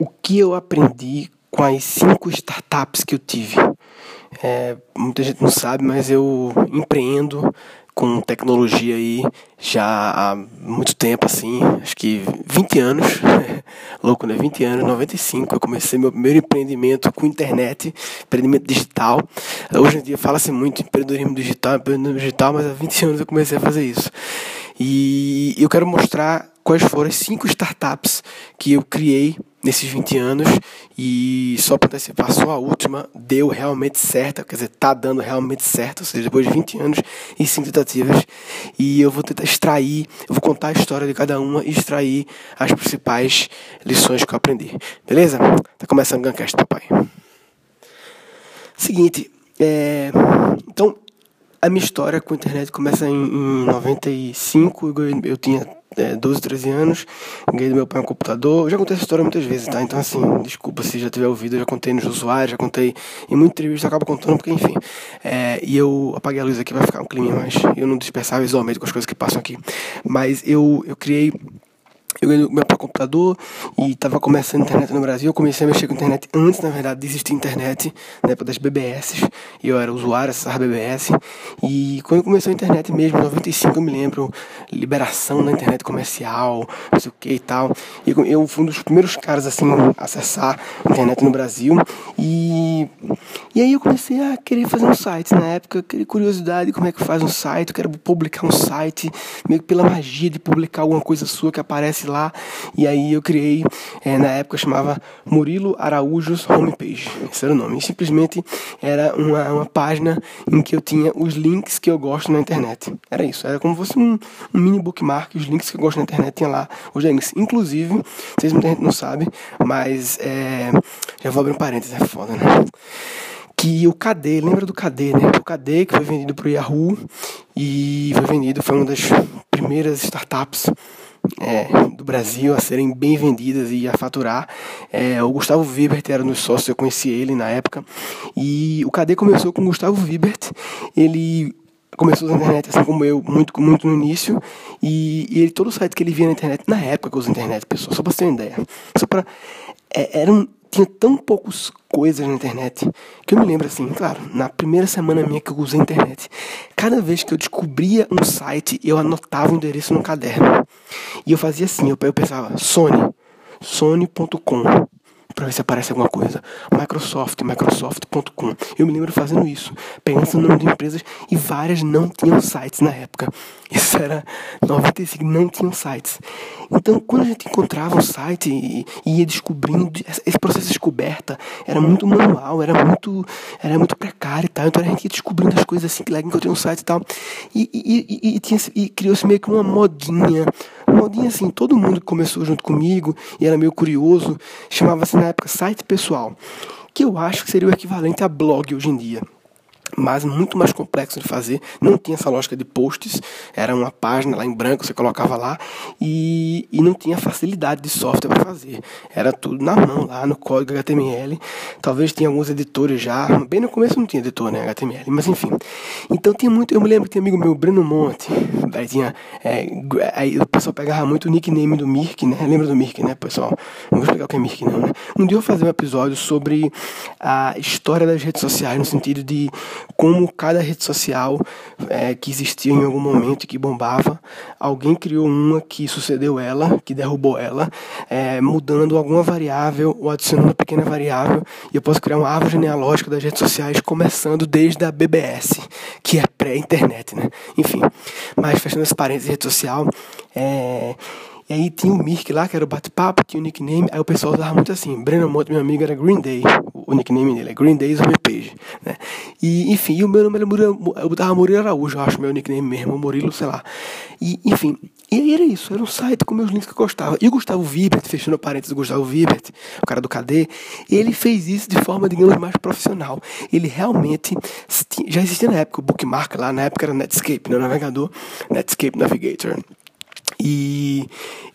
o que eu aprendi com as cinco startups que eu tive. É, muita gente não sabe, mas eu empreendo com tecnologia aí já há muito tempo, assim, acho que 20 anos, louco, né? 20 anos, 95, eu comecei meu primeiro empreendimento com internet, empreendimento digital. Hoje em dia fala-se muito em empreendedorismo digital, empreendedorismo digital, mas há 20 anos eu comecei a fazer isso. E eu quero mostrar quais foram as cinco startups que eu criei nesses 20 anos e só para antecipar, só a última deu realmente certo, quer dizer, tá dando realmente certo, ou seja, depois de 20 anos e 5 tentativas e eu vou tentar extrair, eu vou contar a história de cada uma e extrair as principais lições que eu aprendi, beleza? Tá começando o Guncast, papai. Seguinte, é, então a minha história com a internet começa em, em 95, eu, tinha é, 12, 13 anos, ganhei do meu pai um computador. Eu já contei essa história muitas vezes, tá? Então, assim, desculpa se já tiver ouvido, eu já contei nos usuários, já contei em muita entrevista, eu acabo contando, porque, enfim. É, e eu apaguei a luz aqui, vai ficar um clima mais. Eu não dispersar visualmente com as coisas que passam aqui. Mas eu, eu criei eu ganhei meu próprio computador e estava começando a internet no Brasil. Eu comecei a mexer com a internet antes, na verdade, de existir internet, na época das BBS. E eu era usuário dessas BBS. E quando começou a internet mesmo, em 95, eu me lembro, liberação da internet comercial, não sei o que e tal. E eu fui um dos primeiros caras, assim, a acessar a internet no Brasil. E, e aí eu comecei a querer fazer um site. Na época, eu queria curiosidade de como é que faz um site. Eu quero publicar um site, meio que pela magia de publicar alguma coisa sua que aparece lá. E aí eu criei, é, na época chamava Murilo Araújo's Homepage. Esse era o nome. E simplesmente era uma, uma página em que eu tinha os links que eu gosto na internet. Era isso. Era como se fosse um, um mini bookmark. Os links que eu gosto na internet tinha lá os links. Inclusive, vocês muita gente não sabe, mas é, já vou abrir um parênteses, é foda, né? que o KD, lembra do KD, né? O KD que foi vendido para o Yahoo e foi vendido, foi uma das primeiras startups é, do Brasil a serem bem vendidas e a faturar. É, o Gustavo Vibert era no sócio, eu conheci ele na época. E o KD começou com o Gustavo Vibert. Ele começou na internet assim como eu, muito, muito no início. E, e ele, todo o site que ele via na internet, na época que eu internet, pessoal, só pra você ter uma ideia. Só pra. É, era um, tinha tão poucas coisas na internet que eu me lembro assim, claro, na primeira semana minha que eu usei a internet, cada vez que eu descobria um site, eu anotava o endereço no caderno. E eu fazia assim, eu, pensava, Sony, sony.com para ver se aparece alguma coisa. Microsoft, Microsoft.com. Eu me lembro fazendo isso, pegando o nome de empresas e várias não tinham sites na época. Isso era 95, não tinham sites. Então, quando a gente encontrava um site e, ia descobrindo, esse processo de descoberta era muito manual, era muito, era muito precário e tal. Então a gente ia descobrindo as coisas assim, que legal, encontrei um site e tal. E, e, e, e, e criou-se meio que uma modinha. Uma modinha assim, todo mundo que começou junto comigo e era meio curioso, chamava-se na época site pessoal. Que eu acho que seria o equivalente a blog hoje em dia mas muito mais complexo de fazer. Não tinha essa lógica de posts, era uma página lá em branco, você colocava lá e, e não tinha facilidade de software para fazer. Era tudo na mão, lá no código HTML. Talvez tinha alguns editores já, bem no começo não tinha editor, né, HTML, mas enfim. Então tinha muito, eu me lembro que tinha amigo meu, Breno Monte, aí tinha, é, aí o pessoal pegava muito o nickname do Mirk, né, lembra do Mirk, né, pessoal? Não vou explicar o que é Mirk não, né. Um dia eu vou fazer um episódio sobre a história das redes sociais, no sentido de como cada rede social é, que existia em algum momento que bombava, alguém criou uma que sucedeu ela, que derrubou ela, é, mudando alguma variável ou adicionando uma pequena variável, e eu posso criar uma árvore genealógica das redes sociais, começando desde a BBS, que é pré-internet, né? Enfim, mas fechando esse parênteses rede social, é, e aí tinha o Mirk lá, que era o bate-papo, tinha o nickname, aí o pessoal usava muito assim, Breno Monte, meu amigo, era Green Day, o nickname dele é Green Day's homepage, né? E, enfim, o meu nome era Murilo, eu botava Murilo Araújo, eu acho meu nickname mesmo, Murilo, sei lá. E, enfim, e era isso, era um site com meus links que eu gostava. E o Gustavo Vibert, fechando parênteses, o Gustavo Vibert, o cara do KD, ele fez isso de forma, digamos, mais profissional. Ele realmente, já existia na época o Bookmark lá, na época era Netscape, né, o navegador, Netscape Navigator. E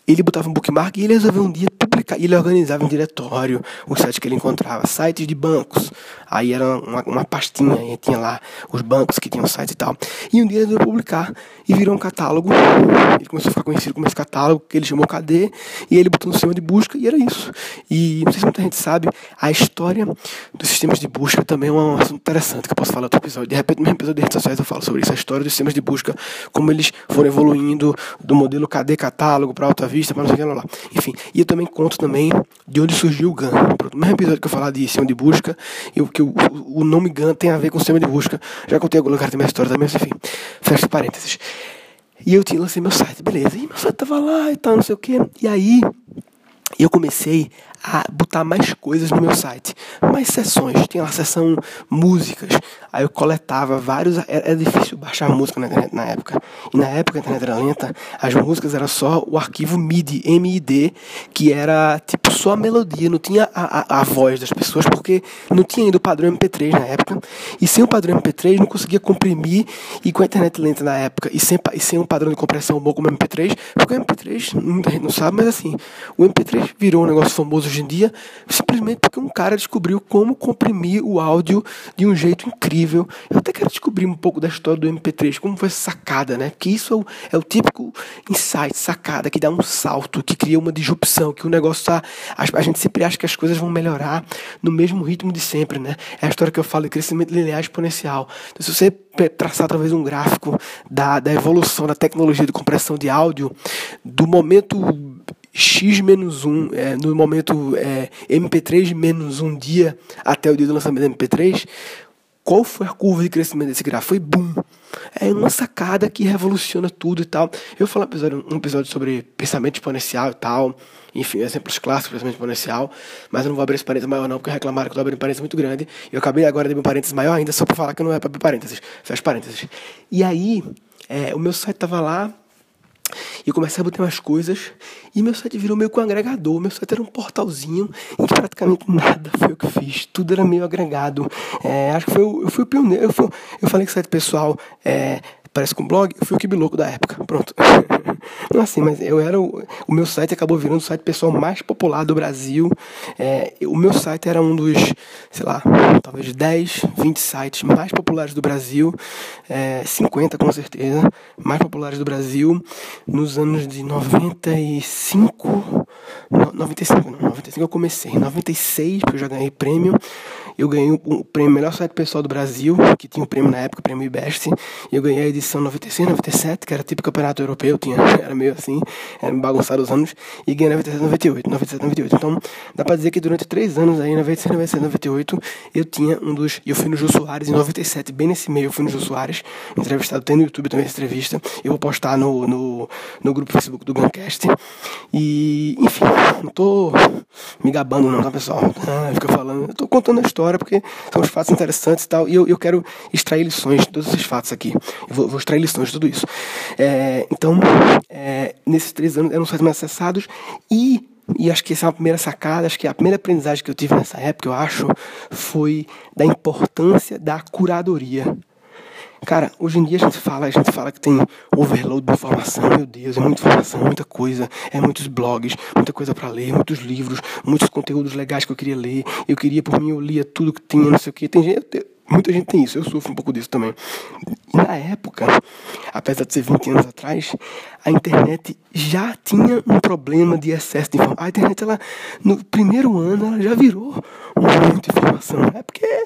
ele botava um bookmark e ele resolveu um dia publicar. Ele organizava em diretório os sites que ele encontrava, sites de bancos. Aí era uma, uma pastinha, e tinha lá os bancos que tinham sites e tal. E um dia ele resolveu publicar e virou um catálogo. Ele começou a ficar conhecido como esse catálogo, que ele chamou KD, e ele botou no sistema de busca, e era isso. E não sei se muita gente sabe, a história dos sistemas de busca também é um assunto interessante que eu posso falar outro episódio. De repente, no episódio de redes sociais eu falo sobre isso, a história dos sistemas de busca, como eles foram evoluindo do modelo KD catálogo para Alta Para não sei o que lá. Enfim, e eu também conto também de onde surgiu o GAN. No mesmo episódio que eu falar de sistema de busca, eu, que o, o nome GAN tem a ver com sistema de busca. Já contei algum lugar da minha história também, mas enfim, fecha parênteses. E eu tinha lancei meu site, beleza. E meu site tava lá e tal, não sei o que. E aí eu comecei a botar mais coisas no meu site, mais sessões. Tinha uma sessão músicas, aí eu coletava vários. Era, era, difícil baixar música na internet na época. E na época a internet era lenta, as músicas era só o arquivo MIDI, MID, que era tipo só a melodia, não tinha a, a, a voz das pessoas, porque não tinha ainda o padrão MP3 na época. E sem o padrão MP3 não conseguia comprimir, e com a internet lenta na época, e sem, e sem um padrão de compressão bom como o MP3, porque o MP3, muita gente não sabe, mas assim, o MP3 virou um negócio famoso hoje em dia, simplesmente porque um cara descobriu como comprimir o áudio de um jeito incrível. Eu até quero descobrir um pouco da história do MP3, como foi sacada, né? Que isso é o, é o típico insight, sacada, que dá um salto, que cria uma disrupção, que o negócio tá. A, a gente sempre acha que as coisas vão melhorar no mesmo ritmo de sempre, né? É a história que eu falo de crescimento linear exponencial. Então, se você traçar talvez um gráfico da, da evolução da tecnologia de compressão de áudio, do momento x menos 1, é, no momento é, MP3 menos um dia até o dia do lançamento do MP3, qual foi a curva de crescimento desse gráfico? Foi boom. É uma sacada que revoluciona tudo e tal. Eu falar um episódio, um episódio sobre pensamento exponencial e tal. Enfim, exemplos clássicos de pensamento exponencial. Mas eu não vou abrir esse parênteses maior não, porque reclamaram que eu tô abrindo parênteses muito grande. Eu acabei agora de abrir um parênteses maior ainda, só para falar que não é para abrir parênteses. Fecha parênteses. E aí, é, o meu site tava lá, e comecei a botar umas coisas e meu site virou meio com um agregador. Meu site era um portalzinho em que praticamente nada foi o que fiz. Tudo era meio agregado. É, acho que foi, eu fui o pioneiro. Eu, fui, eu falei que site pessoal é, parece com blog, eu fui o Kibiloco da época. Pronto. Não assim, mas eu era o, o meu site acabou virando o site pessoal mais popular do Brasil. É, o meu site era um dos, sei lá, talvez 10, 20 sites mais populares do Brasil, é, 50 com certeza, mais populares do Brasil nos anos de 95, 95 não, 95 eu comecei, 96, porque eu já ganhei prêmio eu ganhei o prêmio Melhor Site Pessoal do Brasil, que tinha o prêmio na época, o prêmio IBEST, e eu ganhei a edição 96, 97, que era tipo campeonato europeu, tinha, era meio assim, era bagunçado os anos, e ganhei 97, 98, 97, 98. Então, dá pra dizer que durante três anos aí, 96, 97, 98, eu tinha um dos, eu fui no Jô Soares em 97, bem nesse meio, eu fui no Jô Soares, entrevistado, tem no YouTube também essa entrevista, eu vou postar no, no, no grupo Facebook do Guncast, e, enfim, não tô me gabando não, tá pessoal? Ah, fica falando, eu tô contando a história história, porque são os fatos interessantes e tal, e eu, eu quero extrair lições de todos esses fatos aqui. Eu vou, vou extrair lições de tudo isso. É, então, é, nesses três anos eram sites mais acessados e e acho que essa é uma primeira sacada, acho que a primeira aprendizagem que eu tive nessa época, eu acho, foi da importância da curadoria. Cara, hoje em dia a gente fala, a gente fala que tem overload de informação, meu Deus, é muita informação, muita coisa, é muitos blogs, muita coisa para ler, muitos livros, muitos conteúdos legais que eu queria ler. Eu queria, por mim, eu lia tudo que tinha, não sei o que. Tem gente, muita gente tem isso, eu sofro um pouco disso também. Na época, apesar de ser 20 anos atrás, a internet já tinha um problema de excesso de informação. A internet, ela, no primeiro ano, ela já virou muita informação. É porque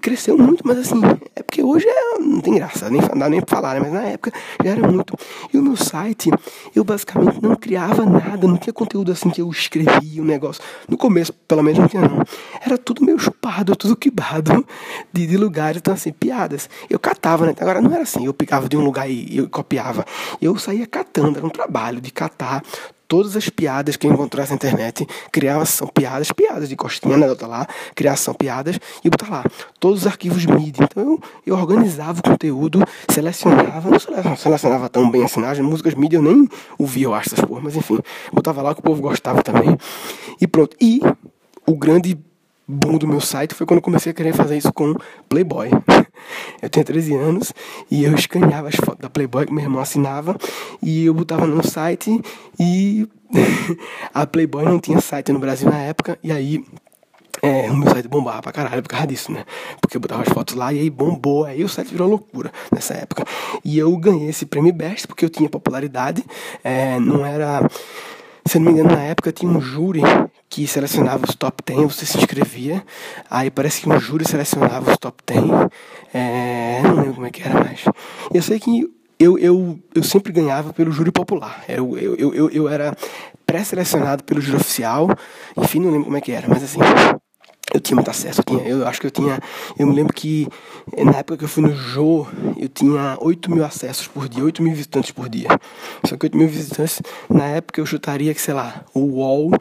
cresceu muito, mas assim, é porque hoje é, não tem graça, nem dá nem pra falar, né? mas na época já era muito. E o meu site, eu basicamente não criava nada, não tinha conteúdo assim que eu escrevia o um negócio. No começo, pelo menos, não tinha não. Era tudo meio chupado, tudo quebrado de, de lugares, então assim, piadas. Eu catava, né? Agora não era assim, eu pegava de um lugar e eu copiava. Eu saía catando, era um trabalho de catar todas as piadas que eu encontrasse na internet, criação piadas, piadas de costinha, anedota lá, criação piadas e botar lá todos os arquivos MIDI. Então eu, eu organizava o conteúdo, selecionava, não selecionava, selecionava tão bem assim, as músicas MIDI eu nem ouvia, eu acho, essas porra, mas enfim, botava lá que o povo gostava também. E pronto. E o grande boom do meu site foi quando eu comecei a querer fazer isso com Playboy. Eu tinha 13 anos e eu escaneava as fotos da Playboy que meu irmão assinava e eu botava no site e a Playboy não tinha site no Brasil na época, e aí é, o meu site bombava pra caralho por causa disso, né? Porque eu botava as fotos lá e aí bombou, aí o site virou loucura nessa época. E eu ganhei esse prêmio Best porque eu tinha popularidade, é, não era. Se não me engano, na época tinha um júri que selecionava os top 10, você se inscrevia, aí parece que um júri selecionava os top 10, é, não lembro como é que era mais. Eu sei que eu, eu, eu sempre ganhava pelo júri popular. Eu, eu, eu, eu era pré-selecionado pelo júri oficial, enfim, não lembro como é que era, mas assim, eu tinha muito acesso, eu, tinha, eu acho que eu tinha, eu me lembro que na época que eu fui no Jô, eu tinha 8 mil acessos por dia, 8 mil visitantes por dia. Só que 8 mil visitantes, na época eu chutaria que, sei lá, o UOL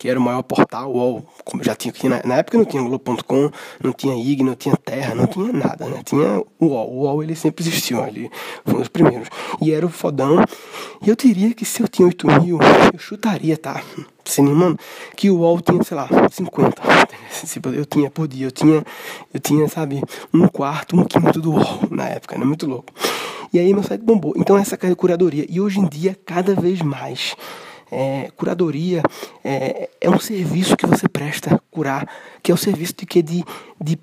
que era o maior portal, UOL, como já tinha aqui na, na época não tinha Globo.com, não tinha IG, não tinha Terra, não tinha nada, né? Tinha o UOL. O UOL ele sempre existiu, ele foi um dos primeiros. E era o fodão. E eu diria que se eu tinha 8 mil, eu chutaria, tá? Sem nenhuma. Que o UOL tinha, sei lá, 50. Eu tinha por dia, eu tinha, eu tinha, sabe, um quarto, um quinto do UOL na época, era muito louco. E aí meu site bombou. Então essa curadoria. E hoje em dia, cada vez mais é, curadoria é, é um serviço que você presta curar, que é o serviço de que de, de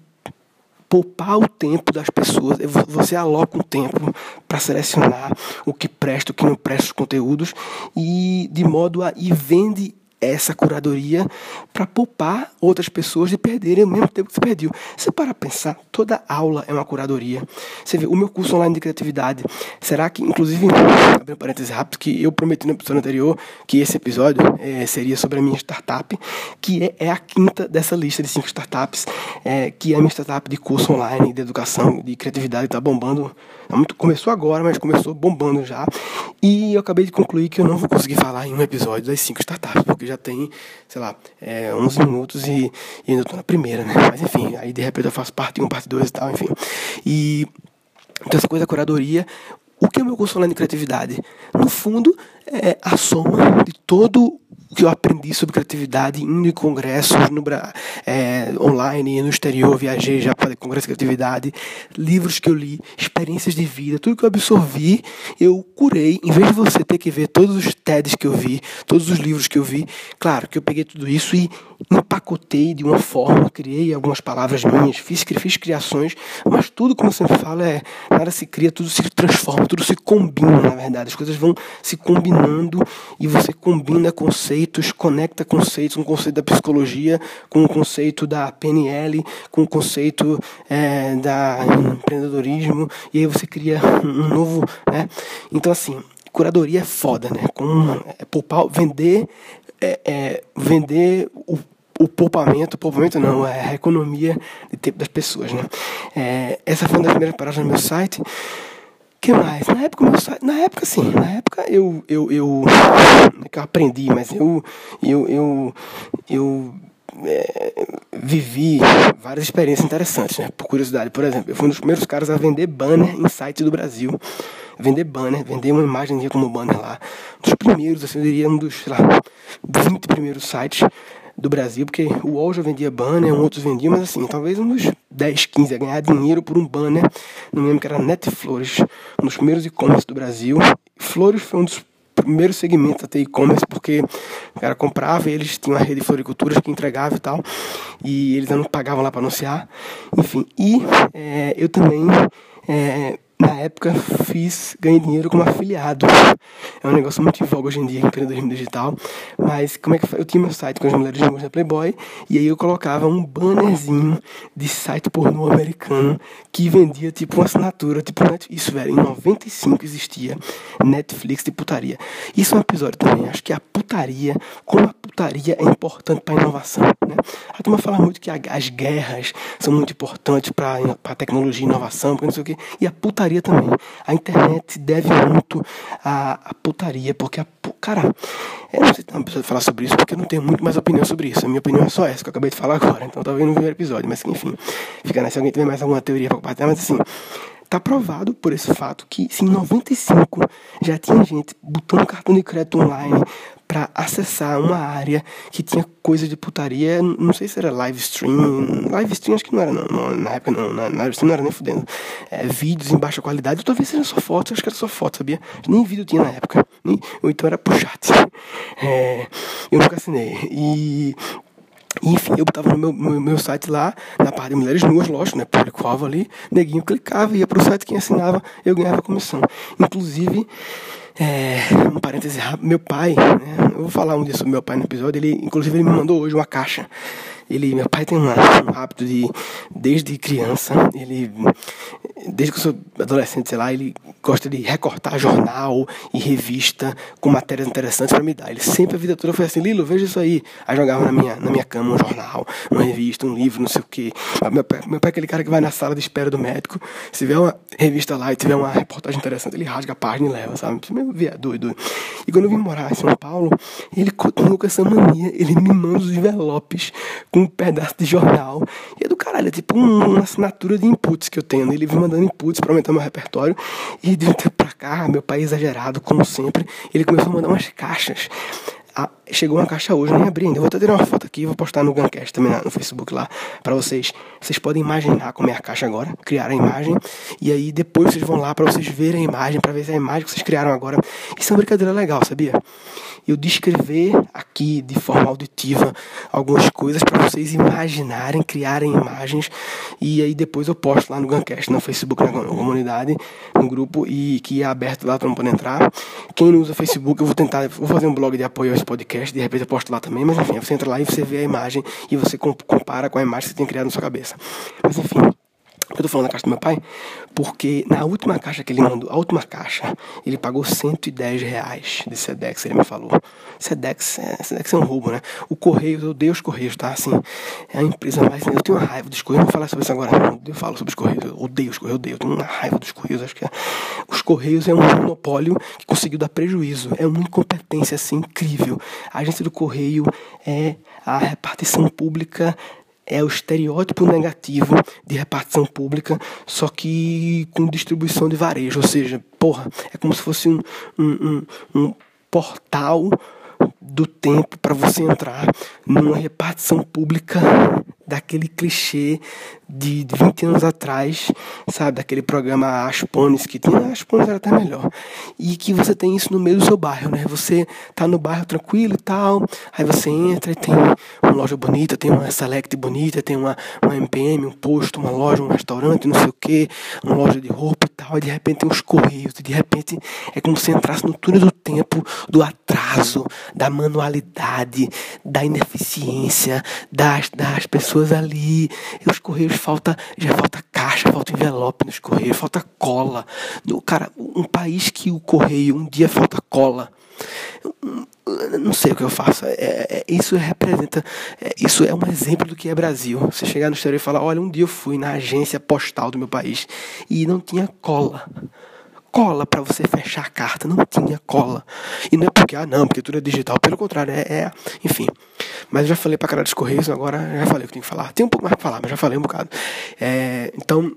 poupar o tempo das pessoas. Você aloca um tempo para selecionar o que presta, o que não presta os conteúdos e de modo a e vende essa curadoria para poupar outras pessoas de perderem o mesmo tempo que você perdeu. Você para pensar, toda aula é uma curadoria. Você vê, o meu curso online de criatividade, será que, inclusive, abrindo um parênteses rápido, que eu prometi no episódio anterior que esse episódio é, seria sobre a minha startup, que é, é, a quinta dessa lista de cinco startups, é, que é a minha startup de curso online de educação, de criatividade, está bombando. Tá começou agora, mas começou bombando já. E eu acabei de concluir que eu não vou conseguir falar em um episódio das cinco startups, porque já tem, sei lá, é, 11 minutos e, e ainda estou na primeira, né? Mas enfim, aí de repente eu faço parte 1, parte 2 e tal, enfim. E então essa coisa da curadoria, o que é o meu curso online de criatividade? No fundo, é a soma de todo que eu aprendi sobre criatividade indo em congressos no, é, online, no exterior, viajei já para congresso de criatividade, livros que eu li, experiências de vida, tudo que eu absorvi, eu curei, em vez de você ter que ver todos os TEDs que eu vi, todos os livros que eu vi, claro que eu peguei tudo isso e empacotei de uma forma, criei algumas palavras minhas, fiz, fiz criações, mas tudo, como sempre falo, é nada se cria, tudo se transforma, tudo se combina, na verdade, as coisas vão se combinando e você combina conceitos conceitos, conecta conceitos, um conceito da psicologia com o conceito da PNL, com o conceito é, da empreendedorismo, e aí você cria um novo, né? Então assim, curadoria é foda, né? Com é, poupar, vender, é, é, vender o o poupamento, poupamento não, é a economia de tempo das pessoas, né? É, essa foi uma das primeiras paradas no meu site que mais? Na época, na época sim, na época eu, eu, eu, eu aprendi, mas eu, eu, eu, eu é, vivi várias experiências interessantes, né? Por curiosidade, por exemplo, eu fui um dos primeiros caras a vender banner em sites do Brasil. Vender banner, vender uma imagem como banner lá. Um dos primeiros, assim, eu diria um dos, sei lá, 20 primeiros sites do Brasil, porque o UOL já vendia banner, outros vendiam, mas assim, talvez uns 10, 15 a ganhar dinheiro por um banner. Não lembro que era Netflores, um dos primeiros e-commerce do Brasil. Flores foi um dos primeiros segmentos a ter e-commerce, porque o cara comprava e eles tinham a rede de floriculturas que entregava e tal, e eles não pagavam lá para anunciar. Enfim, e é, eu também. É, na época fiz, ganhei dinheiro como afiliado. É um negócio muito em voga hoje em dia, empreendedorismo digital. Mas como é que eu tinha meu site com as mulheres de da Playboy e aí eu colocava um bannerzinho de site pornô americano que vendia tipo uma assinatura, tipo isso, velho, em 95 existia Netflix de putaria. Isso é um episódio também, acho que a putaria, como a putaria é importante para inovação, né? A turma fala muito que as guerras são muito importantes para a tecnologia e inovação, porque não sei o quê. E a putaria putaria também. A internet deve muito à, putaria, porque a. Cara, eu não sei se pessoa falar sobre isso, porque eu não tenho muito mais opinião sobre isso. A minha opinião é só essa que eu acabei de falar agora. Então talvez no primeiro episódio, mas enfim. Fica né, se alguém tiver mais alguma teoria para compartilhar, mas assim. Tá provado por esse fato que se em 95 já tinha gente botando cartão de crédito online para acessar uma área que tinha coisa de putaria, não sei se era live stream, live stream acho que não era não, não na época não, na, live stream não era nem fudendo, é, vídeos em baixa qualidade, talvez seja só fotos, acho que era só foto, sabia? Nem vídeo tinha na época, nem, ou então era pro chat. É, eu nunca assinei. E enfim, eu botava no meu, no meu site lá, na parte de mulheres nuas, lógico, né? Público-alvo ali, neguinho clicava, ia pro site, quem assinava, eu ganhava comissão. Inclusive, é, um parêntese rápido, meu pai, né? Eu vou falar um dia sobre meu pai no episódio, ele, inclusive, ele me mandou hoje uma caixa ele, meu pai tem uma, um hábito de, desde criança, ele, desde que eu sou adolescente, sei lá, ele gosta de recortar jornal e revista com matérias interessantes para me dar. Ele sempre a vida toda foi assim, Lilo, veja isso aí. Aí jogava na minha, na minha cama um jornal, uma revista, um livro, não sei o quê. Meu pai, meu pai é aquele cara que vai na sala de espera do médico, se tiver uma revista lá e tiver uma reportagem interessante, ele rasga a página e leva, sabe? É doido. E quando eu vim morar em São Paulo, ele continuou com essa mania, ele me manda os envelopes com um pedaço de jornal. E é do caralho, é tipo um, uma assinatura de inputs que eu tenho. Ele vem mandando inputs para aumentar meu repertório. E de um tempo pra cá, meu pai é exagerado, como sempre, ele começou a mandar umas caixas. Ah, chegou uma caixa hoje, nem abri ainda. Eu vou até tirar uma foto aqui e vou postar no Guncast também no Facebook lá para vocês. Vocês podem imaginar como é a caixa agora, criar a imagem e aí depois vocês vão lá para vocês verem a imagem, para ver se a imagem que vocês criaram agora. Isso é uma brincadeira legal, sabia? Eu descrever aqui de forma auditiva algumas coisas para vocês imaginarem, criarem imagens e aí depois eu posto lá no Guncast, no Facebook, na comunidade, no grupo e que é aberto lá para não poder entrar. Quem não usa Facebook, eu vou tentar, vou fazer um blog de apoio a esse podcast, de repente eu posto lá também, mas enfim, você entra lá e você vê a imagem e você compara com a imagem que você tem criado na sua cabeça. Mas enfim, eu tô falando da caixa do meu pai porque na última caixa que ele mandou, a última caixa, ele pagou 110 reais de Sedex, ele me falou. Sedex é, Sedex é um roubo, né? O Correio, eu odeio os Correios, tá? Assim, é a empresa mais. Eu tenho uma raiva dos Correios, não vou falar sobre isso agora, não. Eu falo sobre os Correios, eu odeio os Correios, eu odeio, eu tenho uma raiva dos Correios. Acho que é. Os Correios é um monopólio que conseguiu dar prejuízo, é uma incompetência assim incrível. A agência do Correio é a repartição pública é o estereótipo negativo de repartição pública, só que com distribuição de varejo. Ou seja, porra, é como se fosse um, um, um, um portal do tempo para você entrar numa repartição pública daquele clichê de 20 anos atrás, sabe? Daquele programa Aspones que tinha. Aspones era até melhor. E que você tem isso no meio do seu bairro, né? Você tá no bairro tranquilo e tal, aí você entra e tem uma loja bonita, tem uma Select bonita, tem uma, uma MPM, um posto, uma loja, um restaurante, não sei o que, uma loja de roupa e tal, e de repente tem uns correios, e de repente é como se entrasse no túnel do tempo, do atraso, da manualidade, da ineficiência, das, das pessoas ali. E os correios falta, já falta caixa, falta envelope nos correios, falta cola. No, cara, um país que o correio um dia falta cola. Não sei o que eu faço. É, é, isso representa. É, isso é um exemplo do que é Brasil. Você chegar no exterior e falar: olha, um dia eu fui na agência postal do meu país e não tinha cola cola para você fechar a carta, não tinha cola. E não é porque, ah, não, porque tudo é digital, pelo contrário, é, é enfim. Mas já falei pra cara dos Correios, agora já falei o que tenho que falar. Tem um pouco mais pra falar, mas já falei um bocado. É, então,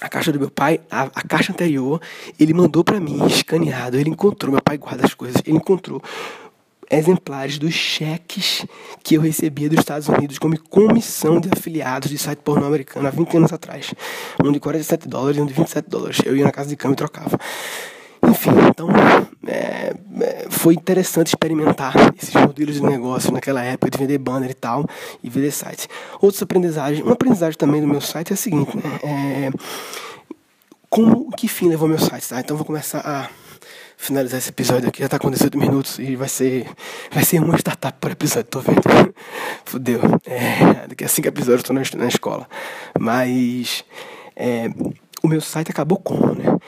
a caixa do meu pai, a, a caixa anterior, ele mandou para mim escaneado, ele encontrou, meu pai guarda as coisas, ele encontrou exemplares dos cheques que eu recebia dos Estados Unidos como comissão de afiliados de site pornô americano há 20 anos atrás. Um de 47 dólares e um de 27 dólares. Eu ia na casa de câmbio e trocava. Enfim, então é, é, foi interessante experimentar esses modelos de negócio naquela época de vender banner e tal e vender sites. Outras aprendizagens, uma aprendizagem também do meu site é a seguinte, né? É, como, que fim levou meu site, tá? Então vou começar a finalizar esse episódio aqui. Já tá com 18 minutos e vai ser. Vai ser uma startup por episódio, tô vendo. Fudeu. É, daqui a 5 episódios eu tô na, na escola. Mas. É, o meu site acabou como, né?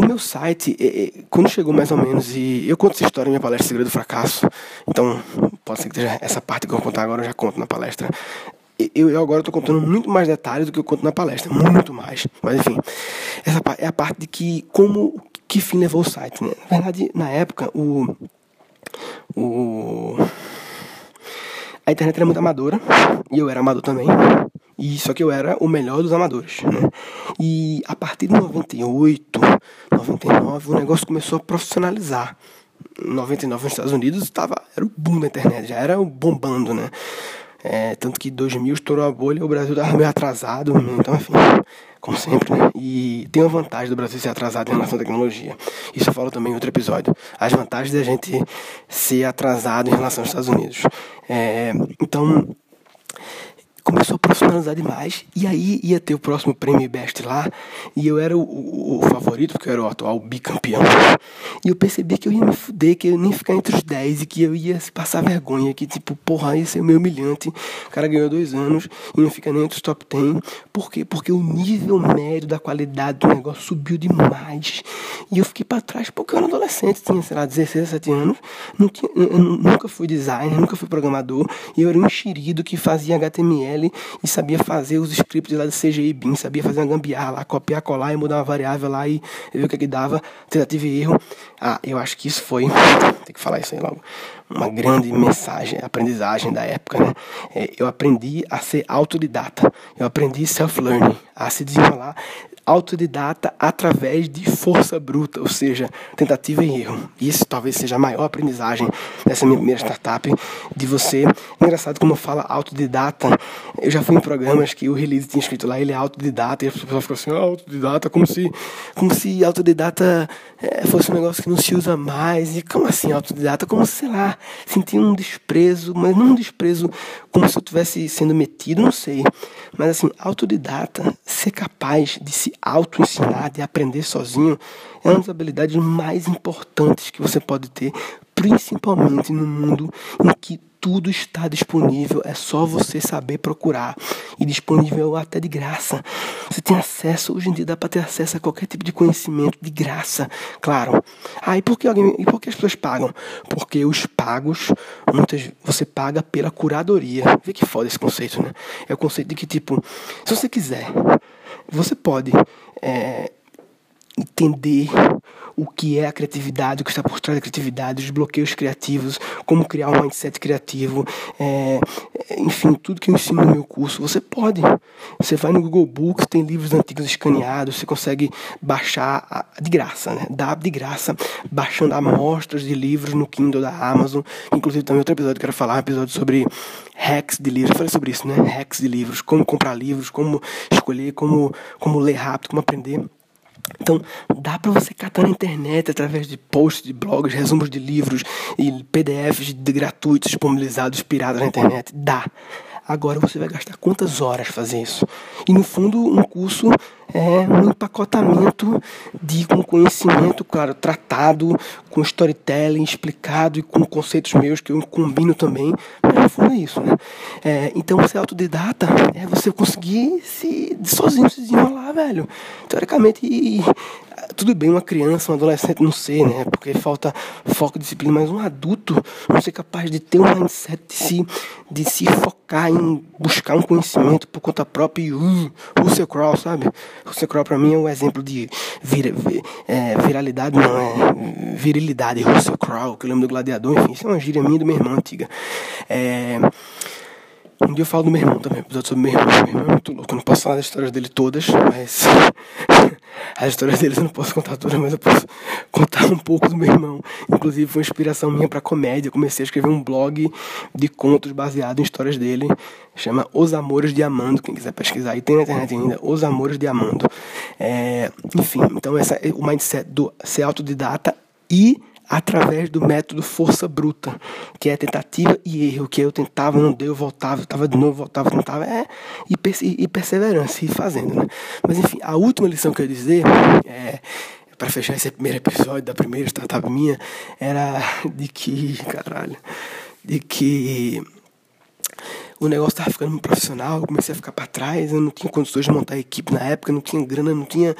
O meu site, quando chegou mais ou menos, e eu conto essa história na minha palestra Segredo do Fracasso, então pode ser que esteja essa parte que eu vou contar agora, eu já conto na palestra. Eu, eu agora estou contando muito mais detalhes do que eu conto na palestra, muito mais. Mas enfim, essa é a parte de que como que fim levou o site. Né? Na verdade, na época, o, o, a internet era muito amadora, e eu era amador também, e só que eu era o melhor dos amadores. Né? E a partir de 98, 99, o negócio começou a profissionalizar. Em 99 nos Estados Unidos estava, era o boom da internet, já era bombando, né? É, tanto que 2000 estourou a bolha, o Brasil estava meio atrasado, então enfim, como sempre, né? E tem uma vantagem do Brasil ser atrasado em relação à tecnologia. Isso eu falo também em outro episódio. As vantagens da gente ser atrasado em relação aos Estados Unidos. É, então, começou a profissionalizar demais. E aí ia ter o próximo prêmio Best lá. E eu era o, o, o, favorito, porque eu era o atual bicampeão. E eu percebi que eu ia me fuder, que eu nem ficar entre os 10 e que eu ia passar vergonha. Que tipo, porra, ia ser meio humilhante. O cara ganhou dois anos e não fica nem entre os top 10. Por quê? Porque o nível médio da qualidade do negócio subiu demais. E eu fiquei para trás porque eu era adolescente, tinha, sei lá, 16, 17 anos. Não tinha, eu nunca fui designer, nunca fui programador. E eu era um enxerido que fazia HTML e sabia fazer os scripts lá do CGI BIM, sabia fazer uma gambiarra lá, copiar, colar e mudar uma variável lá e ver o que, é que dava, tentativa e erro. Ah, eu acho que isso foi, tem que falar isso aí logo, uma grande mensagem, aprendizagem da época, né? É, eu aprendi a ser autodidata, eu aprendi self-learning, a se desenrolar autodidata através de força bruta, ou seja, tentativa e erro. Isso talvez seja a maior aprendizagem dessa minha primeira startup, de você. Engraçado como fala autodidata. Eu já fui em programas que o release tinha escrito lá, ele é autodidata, e as pessoas ficam assim, ah, autodidata, como se, como se autodidata é, fosse um negócio que não se usa mais. E como assim autodidata? Como, sei lá, sentir um desprezo, mas não um desprezo como se eu estivesse sendo metido, não sei. Mas assim, autodidata, ser capaz de se auto-ensinar, de aprender sozinho, é uma das habilidades mais importantes que você pode ter, principalmente no mundo em que tudo está disponível, é só você saber procurar. E disponível até de graça. Você tem acesso, hoje em dia dá para ter acesso a qualquer tipo de conhecimento de graça. Claro. Ah, e por que, alguém, e por que as pessoas pagam? Porque os pagos, muitas você paga pela curadoria. Vê que foda esse conceito, né? É o conceito de que, tipo, se você quiser, você pode é, entender o que é a criatividade, o que está por trás da criatividade, os bloqueios criativos, como criar um mindset criativo, é, enfim, tudo que eu ensino no meu curso, você pode. Você vai no Google Books, tem livros antigos escaneados, você consegue baixar de graça, né? Dá de graça, baixando amostras de livros no Kindle da Amazon. Inclusive, também outro episódio que eu quero falar, um episódio sobre hacks de livros. Eu falei sobre isso, né? Hacks de livros, como comprar livros, como escolher, como, como ler rápido, como aprender. Então, dá para você catar na internet através de posts de blogs, resumos de livros e PDFs gratuitos disponibilizados, pirados na internet. Dá. Agora você vai gastar quantas horas fazer isso? E no fundo, um curso é um empacotamento de um conhecimento, claro, tratado, com storytelling explicado e com conceitos meus que eu combino também. Mas no fundo é isso, né? É, então, ser autodidata é você conseguir se sozinho se desenrolar, velho. Teoricamente, e, tudo bem uma criança, um adolescente não ser, né? Porque falta foco, disciplina, mas um adulto não ser capaz de ter um mindset de se, de se focar em buscar um conhecimento por conta própria e uh, Russell Crowe, sabe? Russell Crowe para mim é um exemplo de vir, vir, é, viralidade, não é virilidade. Russell Crowe, que eu lembro do Gladiador, enfim, isso é uma gíria minha do meu irmão antiga. É, um dia eu falo do meu irmão também, episódio sobre meu irmão. Meu irmão é muito louco, eu não posso falar das histórias dele todas, mas. As histórias dele eu não posso contar todas, mas eu posso contar um pouco do meu irmão. Inclusive foi uma inspiração minha para comédia. Eu comecei a escrever um blog de contos baseado em histórias dele. Chama Os Amores de Amando. Quem quiser pesquisar aí, tem na internet ainda. Os Amores de Amando. É, enfim, então essa é o mindset do ser autodidata e através do método força bruta, que é tentativa e erro, que eu tentava, não deu, voltava, estava de novo, voltava, tentava, é, e, e perseverança, e fazendo, né? Mas enfim, a última lição que eu ia dizer, é, para fechar esse primeiro episódio da primeira startup minha, era de que, caralho, de que o negócio estava ficando profissional, eu comecei a ficar para trás, eu não tinha condições de montar equipe na época, não tinha grana, não tinha.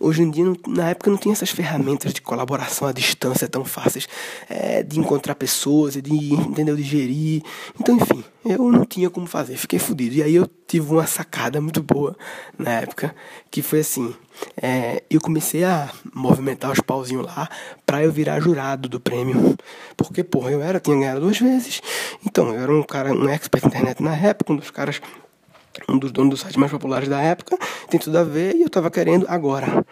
Hoje em dia, não, na época, não tinha essas ferramentas de colaboração à distância tão fáceis é, de encontrar pessoas, de, entendeu, de gerir. Então, enfim, eu não tinha como fazer, fiquei fodido. E aí eu tive uma sacada muito boa na época, que foi assim: é, eu comecei a movimentar os pauzinhos lá para eu virar jurado do prêmio. Porque, porra, eu era, tinha ganhado duas vezes. Então, eu era um cara, um expert internet na época, um dos caras, um dos donos dos sites mais populares da época. Tem tudo a ver e eu tava querendo agora.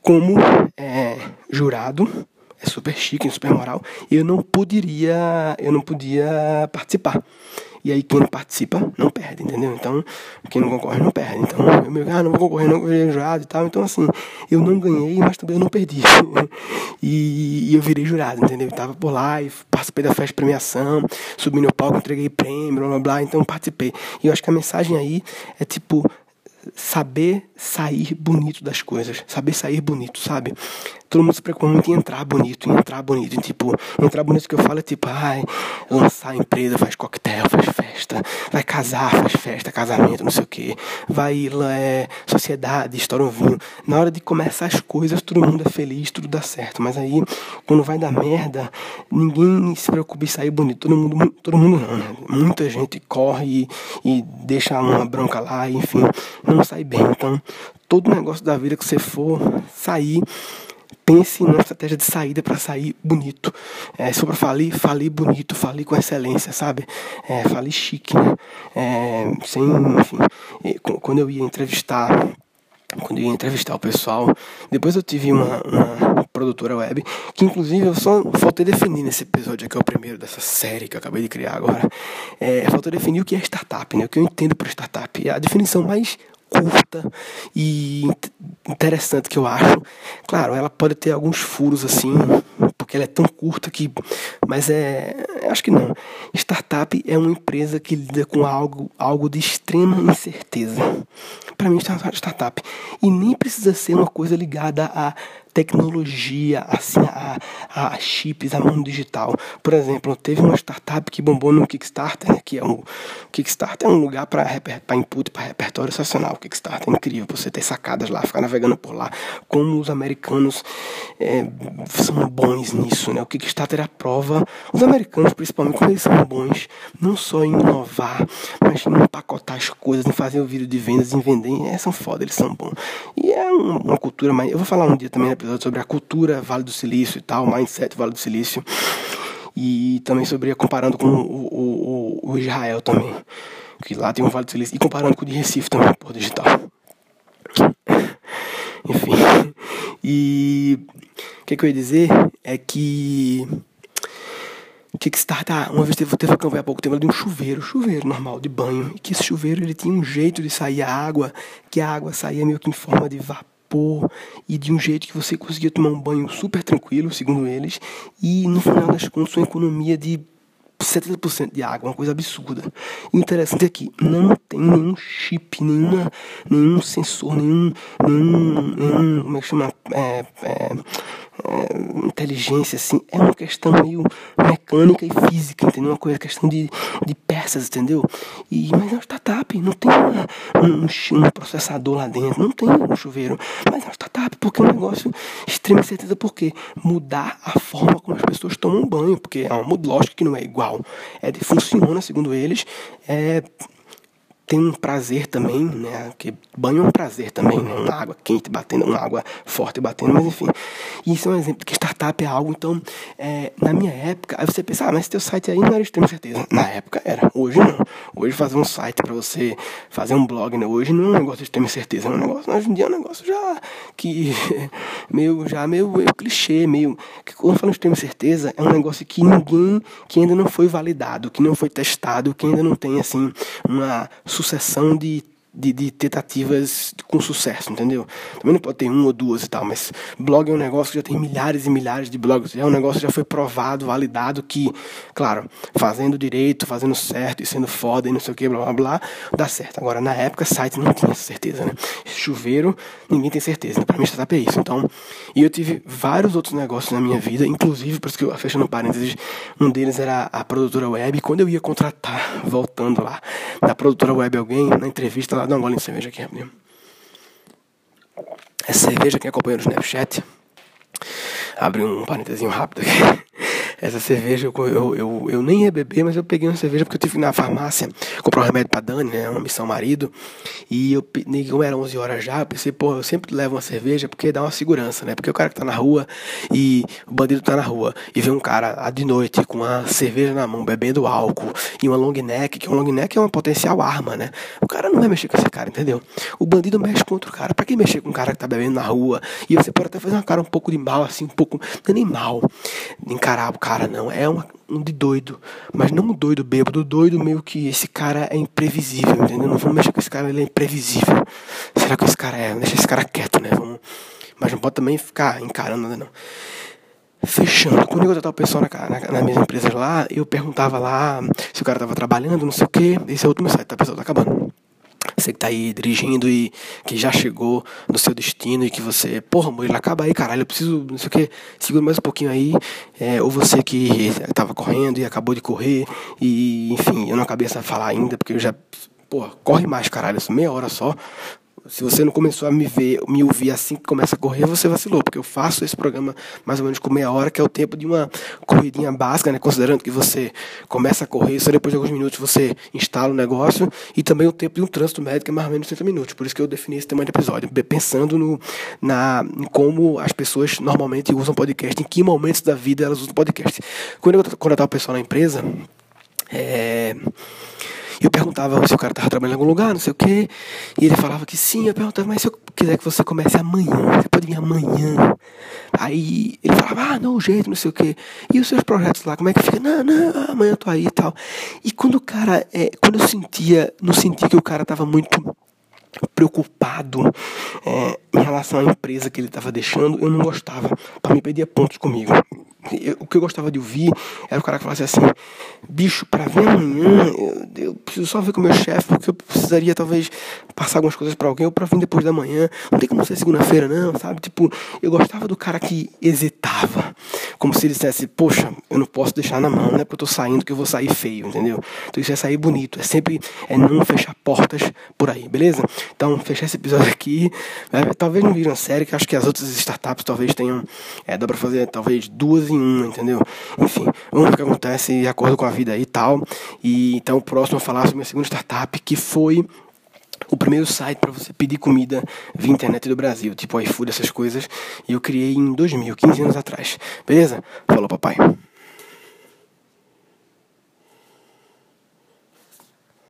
Como é, jurado, é super chique, super moral, eu não poderia, eu não podia participar. E aí quem não participa não perde, entendeu? Então, quem não concorre não perde. Então, eu meio ah, não vou concorrer, não, virei jurado e tal. Então, assim, eu não ganhei, mas também eu não perdi. e, e, eu virei jurado, entendeu? Eu tava por lá e participei da festa de premiação, subi no palco, entreguei prêmio, blá blá blá, então participei. E eu acho que a mensagem aí é tipo, saber sair bonito das coisas, saber sair bonito, sabe? Todo mundo se preocupa muito em entrar bonito, em entrar bonito, tipo, entrar bonito que eu falo é tipo, ai, lançar a empresa, faz coquetel, faz festa, vai casar, faz festa, casamento, não sei o que, vai é, sociedade, estoura um vinho. Na hora de começar as coisas, todo mundo é feliz, tudo dá certo, mas aí, quando vai dar merda, ninguém se preocupa em sair bonito, todo mundo, todo mundo não, né? Muita gente corre e, e deixa uma bronca lá, enfim, não sai bem. Então, todo negócio da vida que você for sair, pense numa estratégia de saída para sair bonito. É, para falir, falir bonito, falir com excelência, sabe? É, chique, né? É, sem, enfim, quando eu ia entrevistar quando eu ia entrevistar o pessoal. Depois eu tive uma, uma, produtora web, que inclusive eu só faltei definir nesse episódio aqui, é o primeiro dessa série que eu acabei de criar agora. É, faltou definir o que é startup, né? o que eu entendo por startup. A definição mais curta e interessante que eu acho. Claro, ela pode ter alguns furos assim, porque ela é tão curta que. Mas é. Acho que não. Startup é uma empresa que lida com algo, algo de extrema incerteza. Para mim, startup. E nem precisa ser uma coisa ligada a tecnologia, assim, a, a chips, a mundo digital. Por exemplo, teve uma startup que bombou no Kickstarter, né, que é um Kickstarter é um lugar para input, para repertório sensacional. O Kickstarter é incrível, você ter sacadas lá, ficar navegando por lá. Como os americanos é, são bons nisso, né? O Kickstarter é a prova, os americanos principalmente, como eles são bons, não só em inovar, mas em empacotar as coisas, em fazer o vídeo de vendas, em vender, é, são foda, eles são bons. E é uma cultura, mas eu vou falar um dia também, né, episódio sobre a cultura Vale do Silício e tal, mindset Vale do Silício. E também sobre comparando com o, o, o Israel também. Que lá tem um Vale do Silício. E comparando com o de Recife também, por digital. Enfim. E o que, que eu ia dizer é que Kickstarter, uma vez teve, teve uma campanha há pouco tempo de um chuveiro, chuveiro normal, de banho, e que esse chuveiro ele tinha um jeito de sair a água, que a água saía meio que em forma de vapor e de um jeito que você conseguia tomar um banho super tranquilo, segundo eles, e no final das contas uma economia de 70% de água, uma coisa absurda. Interessante é que não tem nenhum chip, nenhuma, nenhum sensor, nenhum, nenhum, nenhum como é que chama, é, é, é, inteligência, assim, é uma questão meio mecânica e física, entendeu? Uma coisa, questão de, de peças, entendeu? E, mas é uma startup, não tem uma, um, um, processador lá dentro, não tem um chuveiro, mas é uma startup, porque é um negócio extrema certeza, porque mudar a forma como as pessoas tomam banho, porque é uma lógica que não é igual, é, funciona, segundo eles, é tem um prazer também, né? Que banho é um prazer também, né? Uma água quente batendo, uma água forte batendo, mas enfim. Isso é um exemplo de que startup é algo, então, é, na minha época, aí você pensa, ah, mas teu site aí não era extrema certeza. Na época era, hoje não. Hoje fazer um site para você fazer um blog, né? Hoje não é um negócio de extrema certeza, é um negócio, hoje em dia é um negócio já que meio, já meio, meio clichê, meio. Que quando eu falo de certeza, é um negócio que ninguém, que ainda não foi validado, que não foi testado, que ainda não tem, assim, uma sucessão de de, de, tentativas com sucesso, entendeu? Também não pode ter uma ou duas e tal, mas blog é um negócio que já tem milhares e milhares de blogs, é um negócio que já foi provado, validado que, claro, fazendo direito, fazendo certo e sendo foda e não sei o que, blá blá blá, dá certo. Agora, na época, site não tinha certeza, né? Chuveiro, ninguém tem certeza, né? Pra mim, startup é isso. Então, e eu tive vários outros negócios na minha vida, inclusive, por isso que eu fechando parênteses, um deles era a produtora web, quando eu ia contratar, voltando lá, na produtora web alguém, na entrevista Dá um gole de cerveja aqui, rapidinho. Essa cerveja, quem acompanha no Snapchat, abre um parênteses rápido aqui. Essa cerveja eu, eu, eu, eu, nem ia beber, mas eu peguei uma cerveja porque eu tive na farmácia comprar um remédio pra Dani, né? Uma missão marido. E eu, como era 11 horas já, eu pensei, pô, eu sempre levo uma cerveja porque dá uma segurança, né? Porque o cara que tá na rua e o bandido tá na rua e vê um cara de noite com uma cerveja na mão, bebendo álcool e uma long neck, que um long neck é uma potencial arma, né? O cara não vai mexer com esse cara, entendeu? O bandido mexe contra o cara. Pra que mexer com um cara que tá bebendo na rua? E você pode até fazer uma cara um pouco de mal, assim, um pouco, não é nem mal, encarar o cara cara, não. É um, um de doido. Mas não um doido bêbado, doido meio que esse cara é imprevisível, entendeu? Não vamos mexer com esse cara, ele é imprevisível. Será que esse cara é? Deixa esse cara quieto, né? Vamos... Mas não pode também ficar encarando, né? Não. Fechando. Quando eu contratava o pessoal na, na, nas minhas empresas lá, eu perguntava lá se o cara tava trabalhando, não sei o quê. Esse é outro site, tá? Pessoal, tá acabando. Você que tá aí dirigindo e que já chegou no seu destino e que você, porra, Murilo, acaba aí, caralho, eu preciso, não sei o que, segura mais um pouquinho aí. É, ou você que tava correndo e acabou de correr e, enfim, eu não acabei de falar ainda porque eu já, porra, corre mais, caralho, meia hora só. Se você não começou a me ver, me ouvir assim que começa a correr, você vacilou, porque eu faço esse programa mais ou menos com meia hora, que é o tempo de uma corridinha básica, né? Considerando que você começa a correr, só depois de alguns minutos você instala o negócio, e também o tempo de um trânsito médio, que é mais ou menos 30 minutos. Por isso que eu defini esse tamanho de episódio, pensando no, na, em como as pessoas normalmente usam podcast, em que momentos da vida elas usam podcast. Quando eu contratar o pessoal na empresa, é eu perguntava se o cara estava trabalhando em algum lugar, não sei o quê. E ele falava que sim. Eu perguntava, mas se eu quiser que você comece amanhã, você pode vir amanhã. Aí ele falava, ah, não, jeito, não sei o quê. E os seus projetos lá, como é que fica? Não, não, amanhã eu tô aí e tal. E quando o cara, é, quando eu sentia, não sentia que o cara estava muito preocupado é, em relação à empresa que ele estava deixando, eu não gostava. Para me perder pontos comigo eu, o que eu gostava de ouvir era o cara que falasse assim: bicho, para ver amanhã, eu, eu, preciso só ver com o meu chefe, porque eu precisaria talvez passar algumas coisas para alguém, ou para vir depois da manhã. Não tem como ser segunda-feira, não, sabe? Tipo, eu gostava do cara que hesitava, como se ele dissesse: poxa, eu não posso deixar na mão, não é porque eu tô saindo que eu vou sair feio, entendeu? Então isso é sair bonito, é sempre é não fechar portas por aí, beleza? Então, fechar esse episódio aqui. É, talvez não viram série, que acho que as outras startups talvez tenham. É, dá pra fazer talvez duas em uma, entendeu? Enfim, vamos ver o que acontece de acordo com a vida aí e tal. E então o próximo a falar sobre a minha segunda startup, que foi o primeiro site para você pedir comida via internet do Brasil, tipo iFood, essas coisas. E eu criei em 2000, 15 anos atrás. Beleza? Falou, papai.